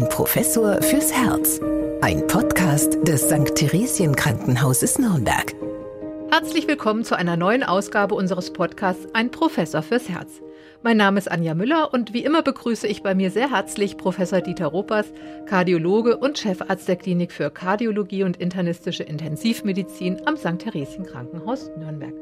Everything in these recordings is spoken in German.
Ein Professor fürs Herz. Ein Podcast des St. Theresien Krankenhauses Nürnberg. Herzlich willkommen zu einer neuen Ausgabe unseres Podcasts Ein Professor fürs Herz. Mein Name ist Anja Müller und wie immer begrüße ich bei mir sehr herzlich Professor Dieter Ropas, Kardiologe und Chefarzt der Klinik für Kardiologie und internistische Intensivmedizin am St. Theresien Krankenhaus Nürnberg.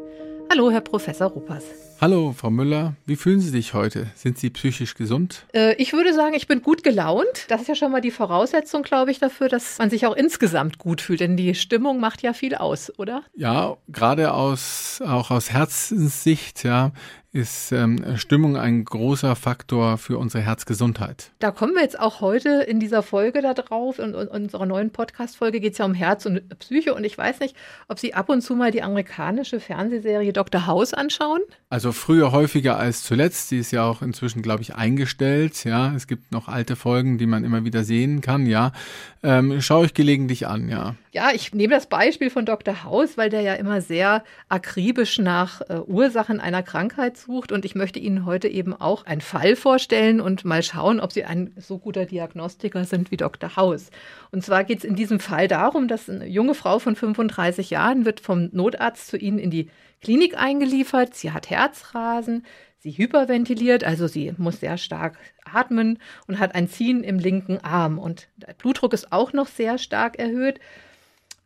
Hallo, Herr Professor Ruppers. Hallo, Frau Müller. Wie fühlen Sie sich heute? Sind Sie psychisch gesund? Äh, ich würde sagen, ich bin gut gelaunt. Das ist ja schon mal die Voraussetzung, glaube ich, dafür, dass man sich auch insgesamt gut fühlt. Denn die Stimmung macht ja viel aus, oder? Ja, gerade aus, auch aus Herzenssicht, ja, ist ähm, Stimmung ein großer Faktor für unsere Herzgesundheit. Da kommen wir jetzt auch heute in dieser Folge da drauf. In, in unserer neuen Podcast-Folge geht es ja um Herz und Psyche. Und ich weiß nicht, ob Sie ab und zu mal die amerikanische Fernsehserie Dr. House anschauen. Also früher häufiger als zuletzt. Die ist ja auch inzwischen, glaube ich, eingestellt. Ja, es gibt noch alte Folgen, die man immer wieder sehen kann. Ja, ähm, schaue ich gelegentlich an. Ja. Ja, ich nehme das Beispiel von Dr. House, weil der ja immer sehr akribisch nach äh, Ursachen einer Krankheit sucht. Und ich möchte Ihnen heute eben auch einen Fall vorstellen und mal schauen, ob Sie ein so guter Diagnostiker sind wie Dr. House. Und zwar geht es in diesem Fall darum, dass eine junge Frau von 35 Jahren wird vom Notarzt zu Ihnen in die Klinik eingeliefert. Sie hat Herzrasen, sie hyperventiliert, also sie muss sehr stark atmen und hat ein Ziehen im linken Arm. Und der Blutdruck ist auch noch sehr stark erhöht.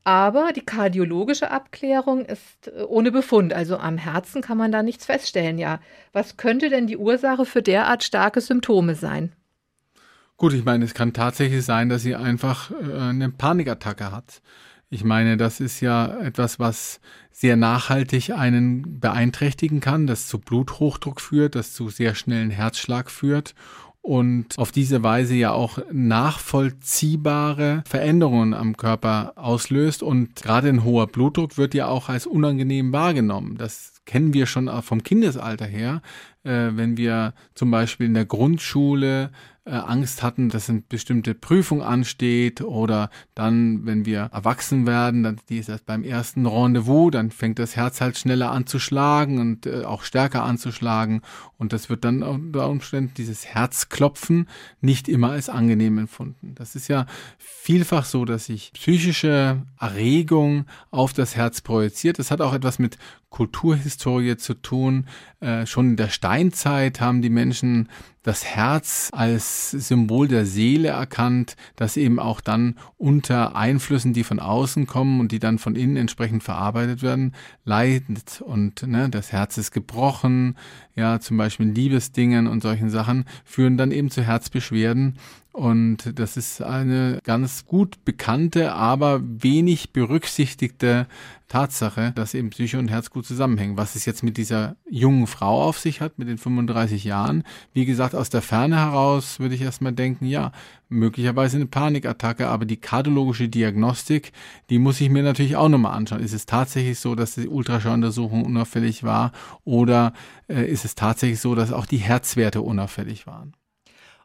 Aber die kardiologische Abklärung ist äh, ohne Befund. Also am Herzen kann man da nichts feststellen. Ja, was könnte denn die Ursache für derart starke Symptome sein? Gut, ich meine, es kann tatsächlich sein, dass sie einfach äh, eine Panikattacke hat. Ich meine, das ist ja etwas, was sehr nachhaltig einen beeinträchtigen kann, das zu Bluthochdruck führt, das zu sehr schnellen Herzschlag führt und auf diese Weise ja auch nachvollziehbare Veränderungen am Körper auslöst. Und gerade ein hoher Blutdruck wird ja auch als unangenehm wahrgenommen. Das kennen wir schon vom Kindesalter her, äh, wenn wir zum Beispiel in der Grundschule äh, Angst hatten, dass eine bestimmte Prüfung ansteht oder dann, wenn wir erwachsen werden, dann die ist erst beim ersten Rendezvous, dann fängt das Herz halt schneller an zu schlagen und äh, auch stärker anzuschlagen und das wird dann unter Umständen dieses Herzklopfen nicht immer als angenehm empfunden. Das ist ja vielfach so, dass sich psychische Erregung auf das Herz projiziert. Das hat auch etwas mit Kulturhistorie zu tun. Äh, schon in der Steinzeit haben die Menschen das Herz als Symbol der Seele erkannt, das eben auch dann unter Einflüssen, die von außen kommen und die dann von innen entsprechend verarbeitet werden, leidet. Und ne, das Herz ist gebrochen, ja, zum Beispiel Liebesdingen und solchen Sachen, führen dann eben zu Herzbeschwerden. Und das ist eine ganz gut bekannte, aber wenig berücksichtigte Tatsache, dass eben Psyche und Herz gut zusammenhängen. Was es jetzt mit dieser jungen Frau auf sich hat, mit den 35 Jahren, wie gesagt, aus der Ferne heraus würde ich erstmal denken, ja, möglicherweise eine Panikattacke, aber die kardiologische Diagnostik, die muss ich mir natürlich auch nochmal anschauen. Ist es tatsächlich so, dass die Ultraschalluntersuchung unauffällig war oder äh, ist es tatsächlich so, dass auch die Herzwerte unauffällig waren?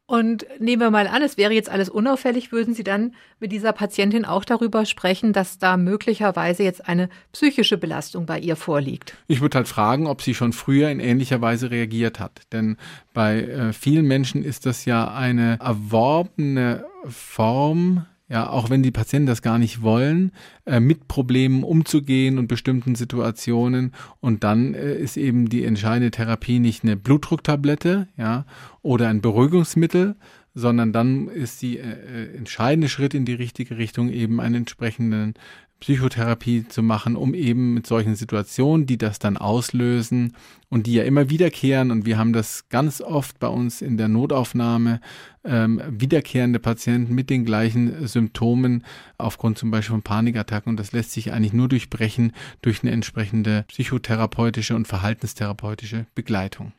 Und nehmen wir mal an, es wäre jetzt alles unauffällig, würden Sie dann mit dieser Patientin auch darüber sprechen, dass da möglicherweise jetzt eine psychische Belastung bei ihr vorliegt? Ich würde halt fragen, ob sie schon früher in ähnlicher Weise reagiert hat. Denn bei äh, vielen Menschen ist das ja eine erworbene Form ja, auch wenn die Patienten das gar nicht wollen, äh, mit Problemen umzugehen und bestimmten Situationen. Und dann äh, ist eben die entscheidende Therapie nicht eine Blutdrucktablette, ja, oder ein Beruhigungsmittel, sondern dann ist die äh, äh entscheidende Schritt in die richtige Richtung eben einen entsprechenden Psychotherapie zu machen, um eben mit solchen Situationen, die das dann auslösen und die ja immer wiederkehren, und wir haben das ganz oft bei uns in der Notaufnahme, ähm, wiederkehrende Patienten mit den gleichen Symptomen aufgrund zum Beispiel von Panikattacken, und das lässt sich eigentlich nur durchbrechen durch eine entsprechende psychotherapeutische und verhaltenstherapeutische Begleitung.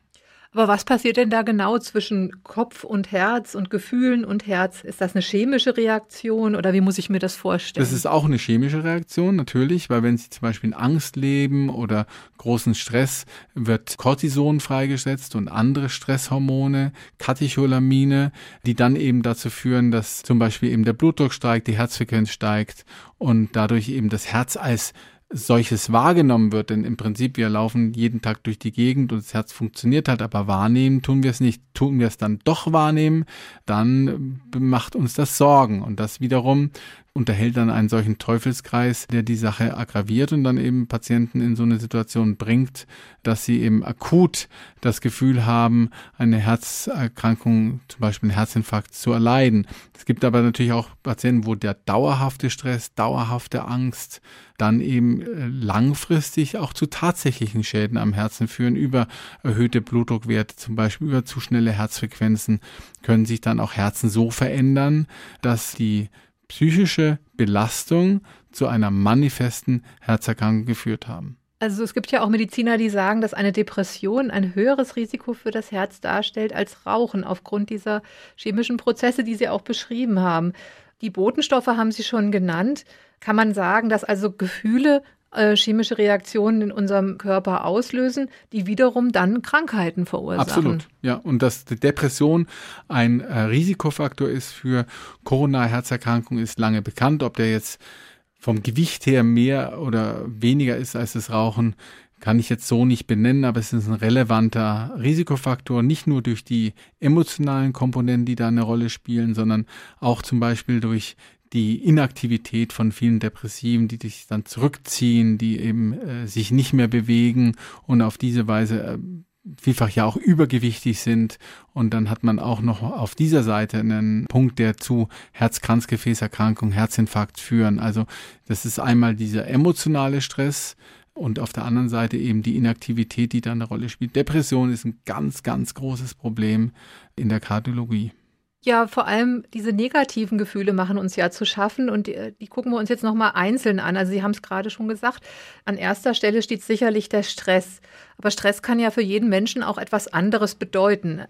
Aber was passiert denn da genau zwischen Kopf und Herz und Gefühlen und Herz? Ist das eine chemische Reaktion oder wie muss ich mir das vorstellen? Das ist auch eine chemische Reaktion, natürlich, weil wenn Sie zum Beispiel in Angst leben oder großen Stress, wird Cortison freigesetzt und andere Stresshormone, Katecholamine, die dann eben dazu führen, dass zum Beispiel eben der Blutdruck steigt, die Herzfrequenz steigt und dadurch eben das Herz als solches wahrgenommen wird, denn im Prinzip wir laufen jeden Tag durch die Gegend und das Herz funktioniert halt, aber wahrnehmen tun wir es nicht. Tun wir es dann doch wahrnehmen, dann macht uns das Sorgen und das wiederum unterhält dann einen solchen Teufelskreis, der die Sache aggraviert und dann eben Patienten in so eine Situation bringt, dass sie eben akut das Gefühl haben, eine Herzerkrankung, zum Beispiel einen Herzinfarkt zu erleiden. Es gibt aber natürlich auch Patienten, wo der dauerhafte Stress, dauerhafte Angst dann eben äh, langfristig auch zu tatsächlichen Schäden am Herzen führen. Über erhöhte Blutdruckwerte, zum Beispiel über zu schnelle Herzfrequenzen, können sich dann auch Herzen so verändern, dass die psychische Belastung zu einer manifesten Herzerkrankung geführt haben. Also es gibt ja auch Mediziner, die sagen, dass eine Depression ein höheres Risiko für das Herz darstellt als Rauchen aufgrund dieser chemischen Prozesse, die Sie auch beschrieben haben. Die Botenstoffe haben Sie schon genannt. Kann man sagen, dass also Gefühle äh, chemische Reaktionen in unserem Körper auslösen, die wiederum dann Krankheiten verursachen. Absolut, ja. Und dass die Depression ein äh, Risikofaktor ist für Coronarherzerkrankungen, ist lange bekannt. Ob der jetzt vom Gewicht her mehr oder weniger ist als das Rauchen, kann ich jetzt so nicht benennen, aber es ist ein relevanter Risikofaktor, nicht nur durch die emotionalen Komponenten, die da eine Rolle spielen, sondern auch zum Beispiel durch die Inaktivität von vielen Depressiven, die sich dann zurückziehen, die eben äh, sich nicht mehr bewegen und auf diese Weise äh, vielfach ja auch übergewichtig sind. Und dann hat man auch noch auf dieser Seite einen Punkt, der zu Herz-Kranzgefäßerkrankung, Herzinfarkt führen. Also das ist einmal dieser emotionale Stress, und auf der anderen Seite eben die Inaktivität, die da eine Rolle spielt. Depression ist ein ganz, ganz großes Problem in der Kardiologie. Ja, vor allem diese negativen Gefühle machen uns ja zu schaffen und die, die gucken wir uns jetzt nochmal einzeln an. Also Sie haben es gerade schon gesagt, an erster Stelle steht sicherlich der Stress. Aber Stress kann ja für jeden Menschen auch etwas anderes bedeuten.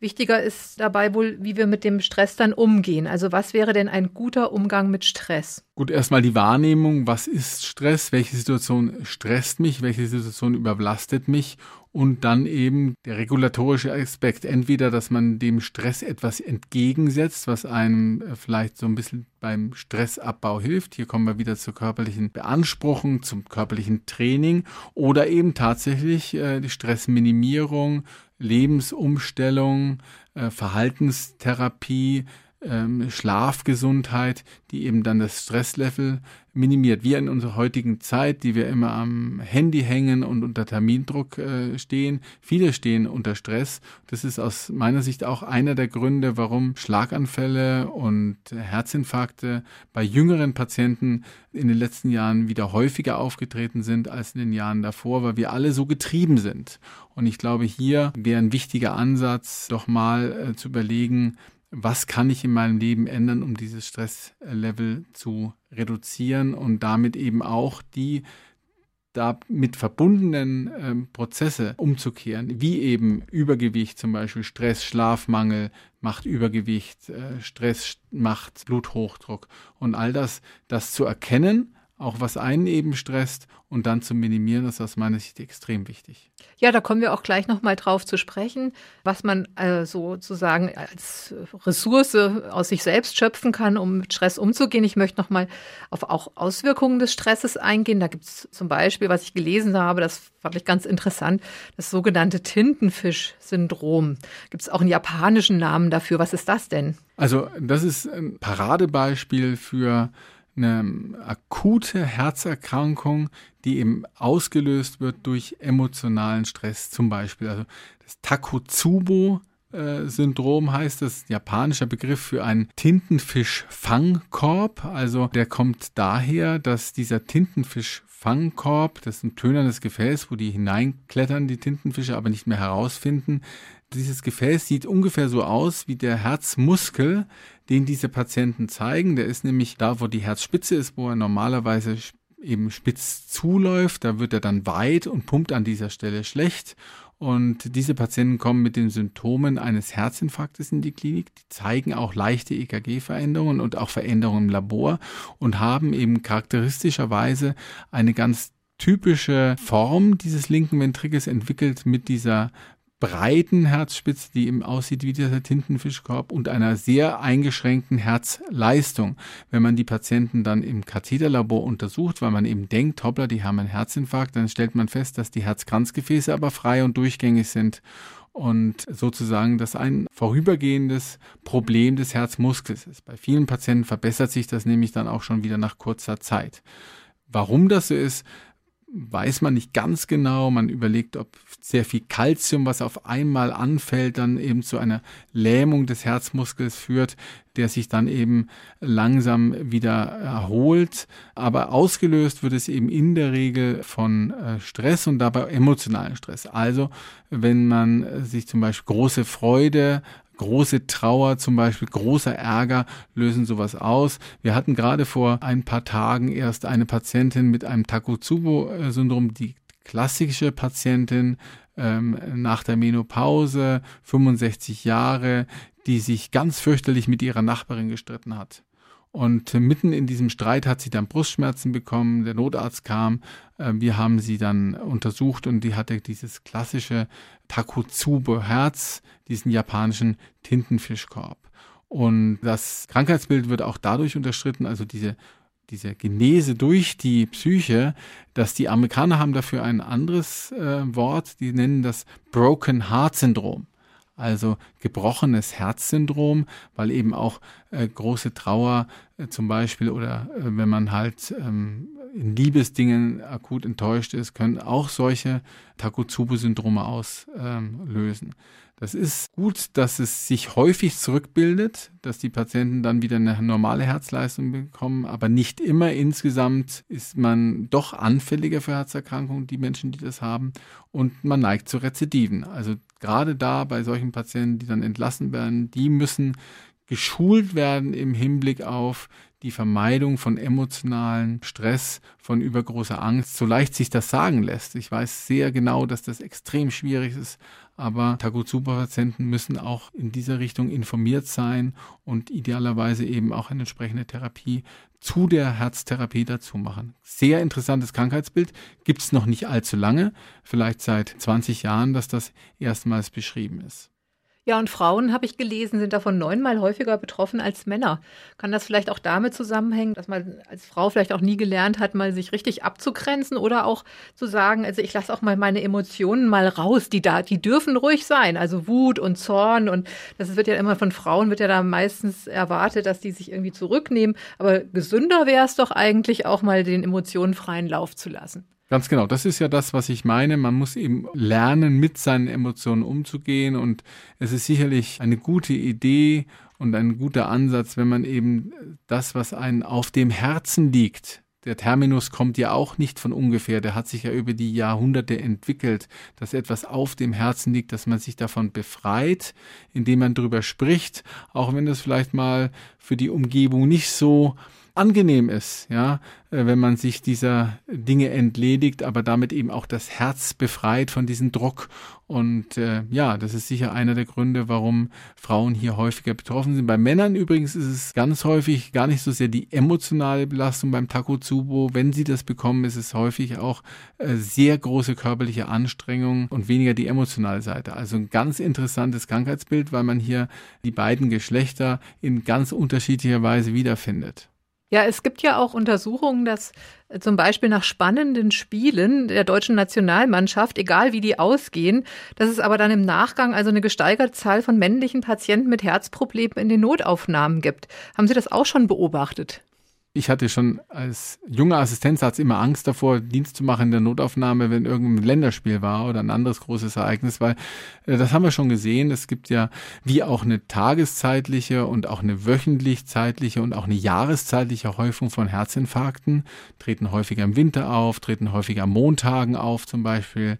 Wichtiger ist dabei wohl, wie wir mit dem Stress dann umgehen. Also was wäre denn ein guter Umgang mit Stress? Gut, erstmal die Wahrnehmung, was ist Stress, welche Situation stresst mich, welche Situation überlastet mich und dann eben der regulatorische Aspekt. Entweder, dass man dem Stress etwas entgegensetzt, was einem äh, vielleicht so ein bisschen beim Stressabbau hilft. Hier kommen wir wieder zur körperlichen Beanspruchung, zum körperlichen Training oder eben tatsächlich äh, die Stressminimierung, Lebensumstellung, äh, Verhaltenstherapie, ähm, Schlafgesundheit, die eben dann das Stresslevel minimiert. Wir in unserer heutigen Zeit, die wir immer am Handy hängen und unter Termindruck äh, stehen, viele stehen unter Stress. Das ist aus meiner Sicht auch einer der Gründe, warum Schlaganfälle und Herzinfarkte bei jüngeren Patienten in den letzten Jahren wieder häufiger aufgetreten sind als in den Jahren davor, weil wir alle so getrieben sind. Und ich glaube, hier wäre ein wichtiger Ansatz, doch mal äh, zu überlegen, was kann ich in meinem Leben ändern, um dieses Stresslevel zu reduzieren und damit eben auch die damit verbundenen äh, Prozesse umzukehren, wie eben Übergewicht zum Beispiel, Stress, Schlafmangel macht Übergewicht, äh, Stress macht Bluthochdruck und all das, das zu erkennen auch was einen eben stresst und dann zu minimieren, ist aus meiner Sicht extrem wichtig. Ja, da kommen wir auch gleich nochmal drauf zu sprechen, was man äh, sozusagen als Ressource aus sich selbst schöpfen kann, um mit Stress umzugehen. Ich möchte nochmal auf auch Auswirkungen des Stresses eingehen. Da gibt es zum Beispiel, was ich gelesen habe, das fand ich ganz interessant, das sogenannte Tintenfisch-Syndrom. Gibt es auch einen japanischen Namen dafür? Was ist das denn? Also das ist ein Paradebeispiel für eine akute Herzerkrankung, die eben ausgelöst wird durch emotionalen Stress zum Beispiel. Also das Takotsubo Syndrom heißt das, japanischer Begriff für einen Tintenfisch-Fangkorb. Also der kommt daher, dass dieser Tintenfisch-Fangkorb, das ist ein tönerndes Gefäß, wo die hineinklettern, die Tintenfische, aber nicht mehr herausfinden. Dieses Gefäß sieht ungefähr so aus wie der Herzmuskel, den diese Patienten zeigen. Der ist nämlich da, wo die Herzspitze ist, wo er normalerweise eben spitz zuläuft. Da wird er dann weit und pumpt an dieser Stelle schlecht. Und diese Patienten kommen mit den Symptomen eines Herzinfarktes in die Klinik. Die zeigen auch leichte EKG-Veränderungen und auch Veränderungen im Labor und haben eben charakteristischerweise eine ganz typische Form dieses linken Ventrikels entwickelt mit dieser breiten Herzspitze, die eben aussieht wie dieser Tintenfischkorb und einer sehr eingeschränkten Herzleistung. Wenn man die Patienten dann im Katheterlabor untersucht, weil man eben denkt, hoppla, die haben einen Herzinfarkt, dann stellt man fest, dass die Herzkranzgefäße aber frei und durchgängig sind und sozusagen das ein vorübergehendes Problem des Herzmuskels ist. Bei vielen Patienten verbessert sich das nämlich dann auch schon wieder nach kurzer Zeit. Warum das so ist, weiß man nicht ganz genau. Man überlegt, ob sehr viel Kalzium, was auf einmal anfällt, dann eben zu einer Lähmung des Herzmuskels führt, der sich dann eben langsam wieder erholt. Aber ausgelöst wird es eben in der Regel von äh, Stress und dabei emotionalen Stress. Also wenn man sich zum Beispiel große Freude große Trauer, zum Beispiel großer Ärger lösen sowas aus. Wir hatten gerade vor ein paar Tagen erst eine Patientin mit einem Takotsubo-Syndrom, die klassische Patientin ähm, nach der Menopause, 65 Jahre, die sich ganz fürchterlich mit ihrer Nachbarin gestritten hat. Und mitten in diesem Streit hat sie dann Brustschmerzen bekommen. Der Notarzt kam. Äh, wir haben sie dann untersucht und die hatte dieses klassische Takotsubo-Herz, diesen japanischen Tintenfischkorb. Und das Krankheitsbild wird auch dadurch unterstritten, also diese diese Genese durch die Psyche, dass die Amerikaner haben dafür ein anderes äh, Wort, die nennen das Broken Heart Syndrom also gebrochenes Herzsyndrom, weil eben auch äh, große Trauer äh, zum Beispiel oder äh, wenn man halt ähm, in Liebesdingen akut enttäuscht ist, können auch solche Takotsubo-Syndrome auslösen. Ähm, das ist gut, dass es sich häufig zurückbildet, dass die Patienten dann wieder eine normale Herzleistung bekommen, aber nicht immer. Insgesamt ist man doch anfälliger für Herzerkrankungen, die Menschen, die das haben, und man neigt zu Rezidiven. Also gerade da bei solchen Patienten, die dann entlassen werden, die müssen geschult werden im Hinblick auf die Vermeidung von emotionalen Stress, von übergroßer Angst, so leicht sich das sagen lässt. Ich weiß sehr genau, dass das extrem schwierig ist, aber Takotsuba-Patienten müssen auch in dieser Richtung informiert sein und idealerweise eben auch eine entsprechende Therapie zu der Herztherapie dazu machen. Sehr interessantes Krankheitsbild, gibt es noch nicht allzu lange, vielleicht seit 20 Jahren, dass das erstmals beschrieben ist. Ja, und Frauen, habe ich gelesen, sind davon neunmal häufiger betroffen als Männer. Kann das vielleicht auch damit zusammenhängen, dass man als Frau vielleicht auch nie gelernt hat, mal sich richtig abzugrenzen oder auch zu sagen, also ich lasse auch mal meine Emotionen mal raus, die da, die dürfen ruhig sein, also Wut und Zorn und das wird ja immer von Frauen wird ja da meistens erwartet, dass die sich irgendwie zurücknehmen, aber gesünder wäre es doch eigentlich auch mal den Emotionen freien Lauf zu lassen. Ganz genau, das ist ja das, was ich meine. Man muss eben lernen, mit seinen Emotionen umzugehen. Und es ist sicherlich eine gute Idee und ein guter Ansatz, wenn man eben das, was einen auf dem Herzen liegt, der Terminus kommt ja auch nicht von ungefähr, der hat sich ja über die Jahrhunderte entwickelt, dass etwas auf dem Herzen liegt, dass man sich davon befreit, indem man darüber spricht, auch wenn das vielleicht mal für die Umgebung nicht so angenehm ist, ja, äh, wenn man sich dieser Dinge entledigt, aber damit eben auch das Herz befreit von diesem Druck. Und äh, ja, das ist sicher einer der Gründe, warum Frauen hier häufiger betroffen sind. Bei Männern übrigens ist es ganz häufig gar nicht so sehr die emotionale Belastung beim Takotsubo. Wenn sie das bekommen, ist es häufig auch äh, sehr große körperliche Anstrengung und weniger die emotionale Seite. Also ein ganz interessantes Krankheitsbild, weil man hier die beiden Geschlechter in ganz unterschiedlicher Weise wiederfindet. Ja, es gibt ja auch Untersuchungen, dass äh, zum Beispiel nach spannenden Spielen der deutschen Nationalmannschaft, egal wie die ausgehen, dass es aber dann im Nachgang also eine gesteigerte Zahl von männlichen Patienten mit Herzproblemen in den Notaufnahmen gibt. Haben Sie das auch schon beobachtet? Ich hatte schon als junger Assistenzarzt immer Angst davor, Dienst zu machen in der Notaufnahme, wenn irgendein Länderspiel war oder ein anderes großes Ereignis, weil äh, das haben wir schon gesehen. Es gibt ja wie auch eine tageszeitliche und auch eine wöchentlich zeitliche und auch eine jahreszeitliche Häufung von Herzinfarkten, treten häufiger im Winter auf, treten häufiger am Montagen auf zum Beispiel.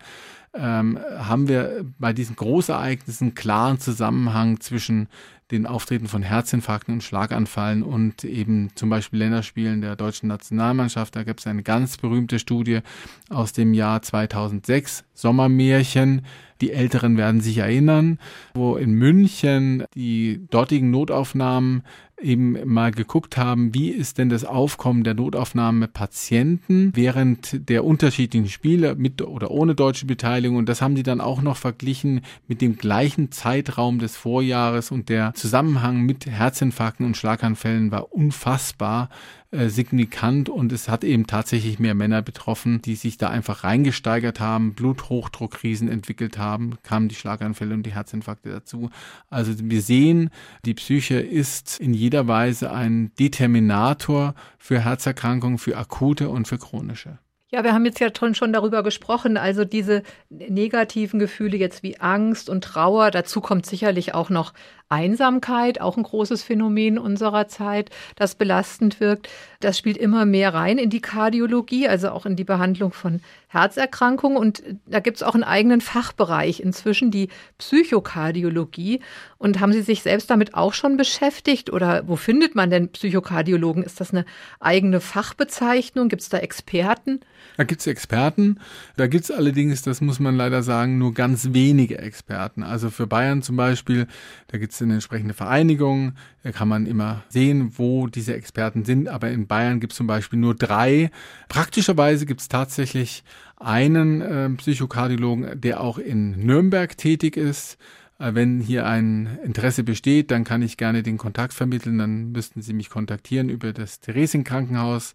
Ähm, haben wir bei diesen Großereignissen klaren Zusammenhang zwischen den Auftreten von Herzinfarkten und Schlaganfallen und eben zum Beispiel Länderspielen der deutschen Nationalmannschaft. Da gibt es eine ganz berühmte Studie aus dem Jahr 2006, Sommermärchen, Die Älteren werden sich erinnern, wo in München die dortigen Notaufnahmen eben mal geguckt haben, wie ist denn das Aufkommen der Notaufnahme Patienten während der unterschiedlichen Spiele mit oder ohne deutsche Beteiligung. Und das haben sie dann auch noch verglichen mit dem gleichen Zeitraum des Vorjahres und der Zusammenhang mit Herzinfarkten und Schlaganfällen war unfassbar äh, signifikant und es hat eben tatsächlich mehr Männer betroffen, die sich da einfach reingesteigert haben, Bluthochdruckkrisen entwickelt haben, kamen die Schlaganfälle und die Herzinfarkte dazu. Also wir sehen, die Psyche ist in jeder Weise ein Determinator für Herzerkrankungen, für akute und für chronische. Ja, wir haben jetzt ja schon darüber gesprochen, also diese negativen Gefühle jetzt wie Angst und Trauer, dazu kommt sicherlich auch noch Einsamkeit, auch ein großes Phänomen unserer Zeit, das belastend wirkt. Das spielt immer mehr rein in die Kardiologie, also auch in die Behandlung von Herzerkrankungen. Und da gibt es auch einen eigenen Fachbereich, inzwischen die Psychokardiologie. Und haben Sie sich selbst damit auch schon beschäftigt? Oder wo findet man denn Psychokardiologen? Ist das eine eigene Fachbezeichnung? Gibt es da Experten? Da gibt es Experten. Da gibt es allerdings, das muss man leider sagen, nur ganz wenige Experten. Also für Bayern zum Beispiel, da gibt es eine entsprechende Vereinigung. Da kann man immer sehen, wo diese Experten sind. Aber in Bayern gibt es zum Beispiel nur drei. Praktischerweise gibt es tatsächlich einen äh, Psychokardiologen, der auch in Nürnberg tätig ist. Äh, wenn hier ein Interesse besteht, dann kann ich gerne den Kontakt vermitteln. Dann müssten Sie mich kontaktieren über das Theresienkrankenhaus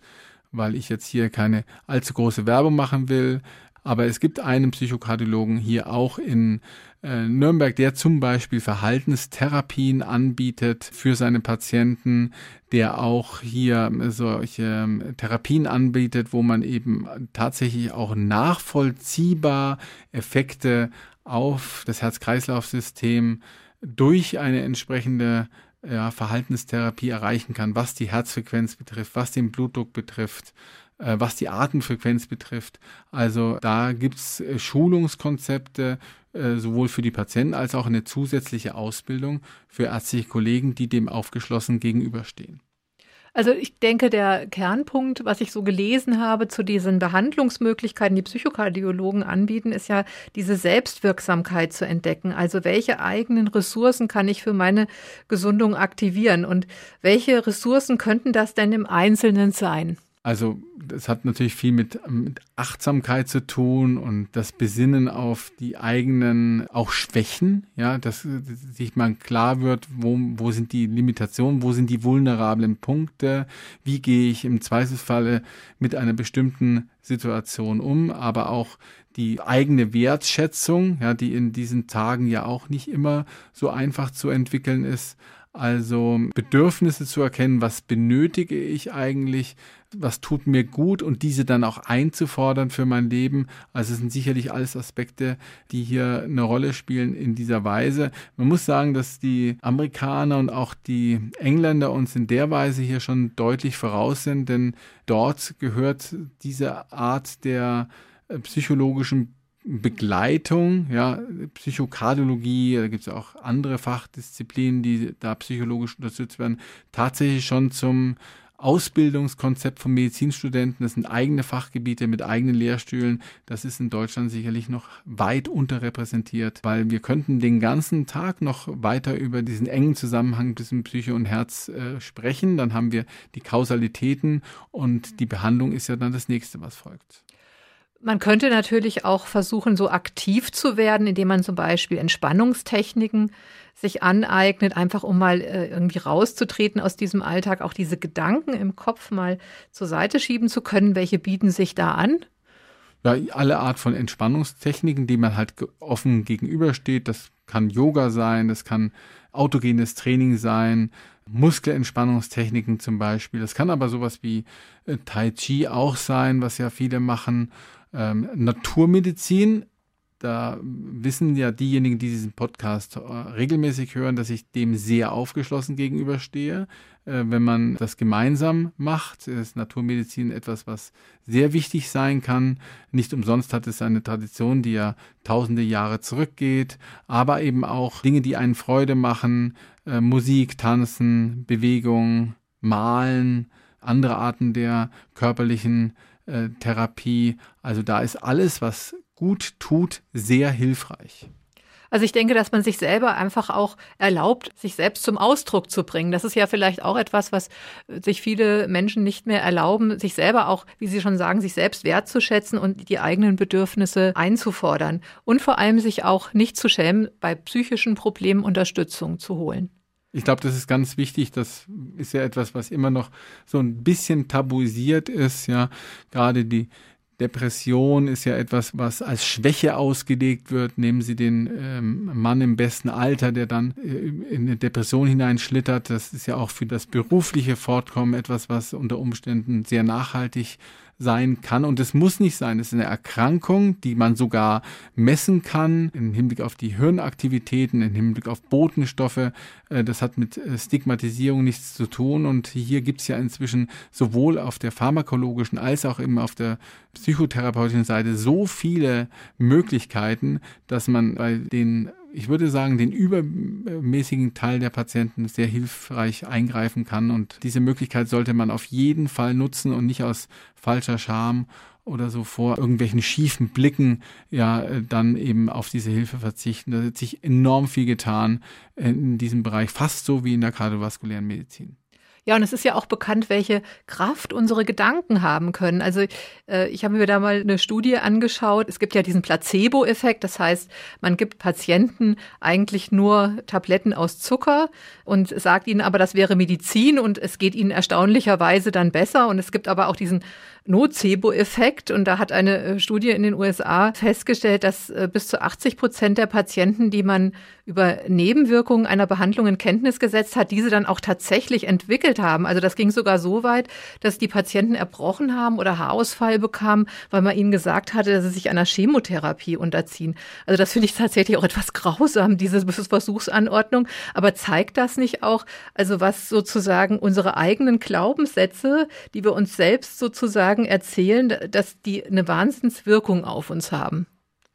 weil ich jetzt hier keine allzu große Werbung machen will. Aber es gibt einen Psychokardiologen hier auch in äh, Nürnberg, der zum Beispiel Verhaltenstherapien anbietet für seine Patienten, der auch hier solche ähm, Therapien anbietet, wo man eben tatsächlich auch nachvollziehbar Effekte auf das Herz-Kreislauf-System durch eine entsprechende ja, Verhaltenstherapie erreichen kann, was die Herzfrequenz betrifft, was den Blutdruck betrifft, was die Atemfrequenz betrifft. Also da gibt's äh, Schulungskonzepte, äh, sowohl für die Patienten als auch eine zusätzliche Ausbildung für ärztliche Kollegen, die dem aufgeschlossen gegenüberstehen. Also ich denke, der Kernpunkt, was ich so gelesen habe zu diesen Behandlungsmöglichkeiten, die Psychokardiologen anbieten, ist ja diese Selbstwirksamkeit zu entdecken. Also welche eigenen Ressourcen kann ich für meine Gesundung aktivieren und welche Ressourcen könnten das denn im Einzelnen sein? Also das hat natürlich viel mit, mit, Achtsamkeit zu tun und das Besinnen auf die eigenen auch Schwächen, ja, dass, dass sich mal klar wird, wo, wo sind die Limitationen, wo sind die vulnerablen Punkte, wie gehe ich im Zweifelsfalle mit einer bestimmten Situation um, aber auch die eigene Wertschätzung, ja, die in diesen Tagen ja auch nicht immer so einfach zu entwickeln ist. Also Bedürfnisse zu erkennen, was benötige ich eigentlich, was tut mir gut und diese dann auch einzufordern für mein Leben. Also es sind sicherlich alles Aspekte, die hier eine Rolle spielen in dieser Weise. Man muss sagen, dass die Amerikaner und auch die Engländer uns in der Weise hier schon deutlich voraus sind, denn dort gehört diese Art der psychologischen Begleitung, ja, Psychokardiologie, da gibt es auch andere Fachdisziplinen, die da psychologisch unterstützt werden, tatsächlich schon zum Ausbildungskonzept von Medizinstudenten. Das sind eigene Fachgebiete mit eigenen Lehrstühlen. Das ist in Deutschland sicherlich noch weit unterrepräsentiert, weil wir könnten den ganzen Tag noch weiter über diesen engen Zusammenhang zwischen Psyche und Herz äh, sprechen. Dann haben wir die Kausalitäten und die Behandlung ist ja dann das nächste, was folgt. Man könnte natürlich auch versuchen, so aktiv zu werden, indem man zum Beispiel Entspannungstechniken sich aneignet, einfach um mal äh, irgendwie rauszutreten aus diesem Alltag, auch diese Gedanken im Kopf mal zur Seite schieben zu können. Welche bieten sich da an? Ja, alle Art von Entspannungstechniken, die man halt offen gegenübersteht. Das kann Yoga sein, das kann autogenes Training sein, Muskelentspannungstechniken zum Beispiel. Das kann aber sowas wie äh, Tai Chi auch sein, was ja viele machen ähm, Naturmedizin. Da wissen ja diejenigen, die diesen Podcast äh, regelmäßig hören, dass ich dem sehr aufgeschlossen gegenüberstehe. Äh, wenn man das gemeinsam macht, ist Naturmedizin etwas, was sehr wichtig sein kann. Nicht umsonst hat es eine Tradition, die ja tausende Jahre zurückgeht, aber eben auch Dinge, die einen Freude machen, äh, Musik, Tanzen, Bewegung, Malen, andere Arten der körperlichen äh, Therapie. Also da ist alles, was gut tut, sehr hilfreich. Also ich denke, dass man sich selber einfach auch erlaubt, sich selbst zum Ausdruck zu bringen. Das ist ja vielleicht auch etwas, was sich viele Menschen nicht mehr erlauben, sich selber auch, wie Sie schon sagen, sich selbst wertzuschätzen und die eigenen Bedürfnisse einzufordern. Und vor allem sich auch nicht zu schämen, bei psychischen Problemen Unterstützung zu holen. Ich glaube, das ist ganz wichtig. Das ist ja etwas, was immer noch so ein bisschen tabuisiert ist. Ja, gerade die Depression ist ja etwas, was als Schwäche ausgelegt wird. Nehmen Sie den ähm, Mann im besten Alter, der dann äh, in eine Depression hineinschlittert. Das ist ja auch für das berufliche Fortkommen etwas, was unter Umständen sehr nachhaltig sein kann. Und es muss nicht sein. Es ist eine Erkrankung, die man sogar messen kann im Hinblick auf die Hirnaktivitäten, im Hinblick auf Botenstoffe. Äh, das hat mit äh, Stigmatisierung nichts zu tun. Und hier gibt es ja inzwischen sowohl auf der pharmakologischen als auch eben auf der psychotherapeutischen Seite so viele Möglichkeiten, dass man bei den ich würde sagen, den übermäßigen Teil der Patienten sehr hilfreich eingreifen kann. Und diese Möglichkeit sollte man auf jeden Fall nutzen und nicht aus falscher Scham oder so vor irgendwelchen schiefen Blicken ja dann eben auf diese Hilfe verzichten. Da hat sich enorm viel getan in diesem Bereich, fast so wie in der kardiovaskulären Medizin. Ja, und es ist ja auch bekannt, welche Kraft unsere Gedanken haben können. Also äh, ich habe mir da mal eine Studie angeschaut. Es gibt ja diesen Placebo-Effekt. Das heißt, man gibt Patienten eigentlich nur Tabletten aus Zucker und sagt ihnen aber, das wäre Medizin und es geht ihnen erstaunlicherweise dann besser. Und es gibt aber auch diesen Nocebo-Effekt. Und da hat eine äh, Studie in den USA festgestellt, dass äh, bis zu 80 Prozent der Patienten, die man über Nebenwirkungen einer Behandlung in Kenntnis gesetzt hat, diese dann auch tatsächlich entwickelt haben. Also das ging sogar so weit, dass die Patienten erbrochen haben oder Haarausfall bekamen, weil man ihnen gesagt hatte, dass sie sich einer Chemotherapie unterziehen. Also das finde ich tatsächlich auch etwas grausam, diese Versuchsanordnung. Aber zeigt das nicht auch, also was sozusagen unsere eigenen Glaubenssätze, die wir uns selbst sozusagen sozusagen erzählen, dass die eine Wahnsinnswirkung auf uns haben.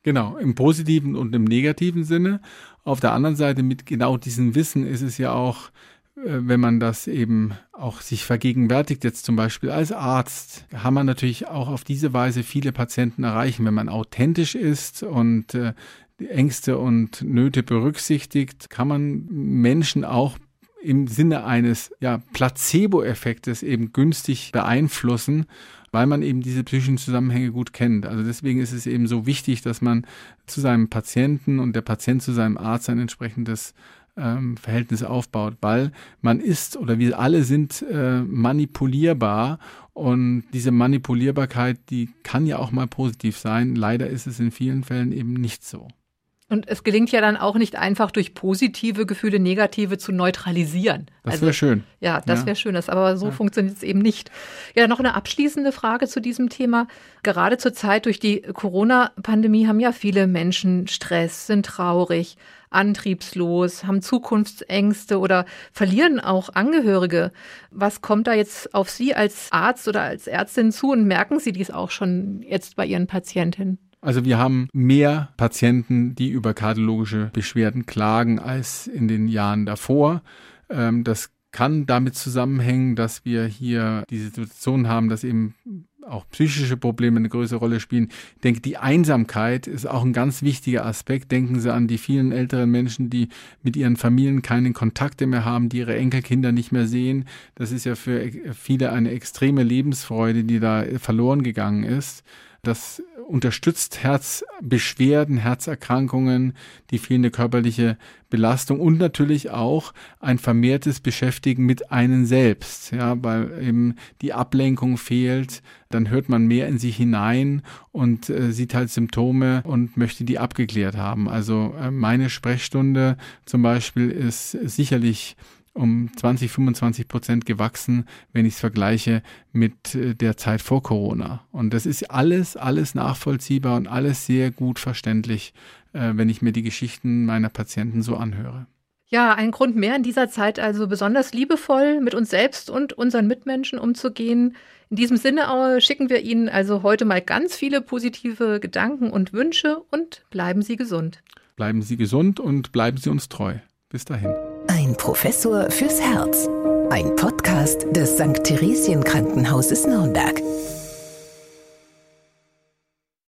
Genau, im positiven und im negativen Sinne. Auf der anderen Seite mit genau diesem Wissen ist es ja auch, äh, wenn man das eben auch sich vergegenwärtigt, jetzt zum Beispiel als Arzt, kann man natürlich auch auf diese Weise viele Patienten erreichen, wenn man authentisch ist und äh, die Ängste und Nöte berücksichtigt, kann man Menschen auch im Sinne eines ja, Placebo-Effektes eben günstig beeinflussen, weil man eben diese psychischen Zusammenhänge gut kennt. Also deswegen ist es eben so wichtig, dass man zu seinem Patienten und der Patient zu seinem Arzt ein entsprechendes ähm, Verhältnis aufbaut, weil man ist oder wir alle sind äh, manipulierbar und diese Manipulierbarkeit, die kann ja auch mal positiv sein. Leider ist es in vielen Fällen eben nicht so. Und es gelingt ja dann auch nicht einfach durch positive Gefühle negative zu neutralisieren. Das wäre also, schön. Ja, das ja. wäre schön. Das, aber so ja. funktioniert es eben nicht. Ja, noch eine abschließende Frage zu diesem Thema. Gerade zur Zeit durch die Corona-Pandemie haben ja viele Menschen Stress, sind traurig, antriebslos, haben Zukunftsängste oder verlieren auch Angehörige. Was kommt da jetzt auf Sie als Arzt oder als Ärztin zu und merken Sie dies auch schon jetzt bei Ihren Patientinnen? Also wir haben mehr Patienten, die über kardiologische Beschwerden klagen als in den Jahren davor. Ähm, das kann damit zusammenhängen, dass wir hier die Situation haben, dass eben auch psychische Probleme eine größere Rolle spielen. Ich denke, die Einsamkeit ist auch ein ganz wichtiger Aspekt. Denken Sie an die vielen älteren Menschen, die mit ihren Familien keine Kontakte mehr haben, die ihre Enkelkinder nicht mehr sehen. Das ist ja für viele eine extreme Lebensfreude, die da verloren gegangen ist. Das unterstützt Herzbeschwerden, Herzerkrankungen, die fehlende körperliche Belastung und natürlich auch ein vermehrtes Beschäftigen mit einem selbst, ja, weil eben die Ablenkung fehlt, dann hört man mehr in sich hinein und äh, sieht halt Symptome und möchte die abgeklärt haben. Also äh, meine Sprechstunde zum Beispiel ist sicherlich um 20, 25 Prozent gewachsen, wenn ich es vergleiche mit äh, der Zeit vor Corona. Und das ist alles, alles nachvollziehbar und alles sehr gut verständlich, äh, wenn ich mir die Geschichten meiner Patienten so anhöre. Ja, ein Grund mehr in dieser Zeit also besonders liebevoll mit uns selbst und unseren Mitmenschen umzugehen. In diesem Sinne schicken wir Ihnen also heute mal ganz viele positive Gedanken und Wünsche und bleiben Sie gesund. Bleiben Sie gesund und bleiben Sie uns treu. Bis dahin. Ein Professor fürs Herz. Ein Podcast des St. Theresien Krankenhauses Nürnberg.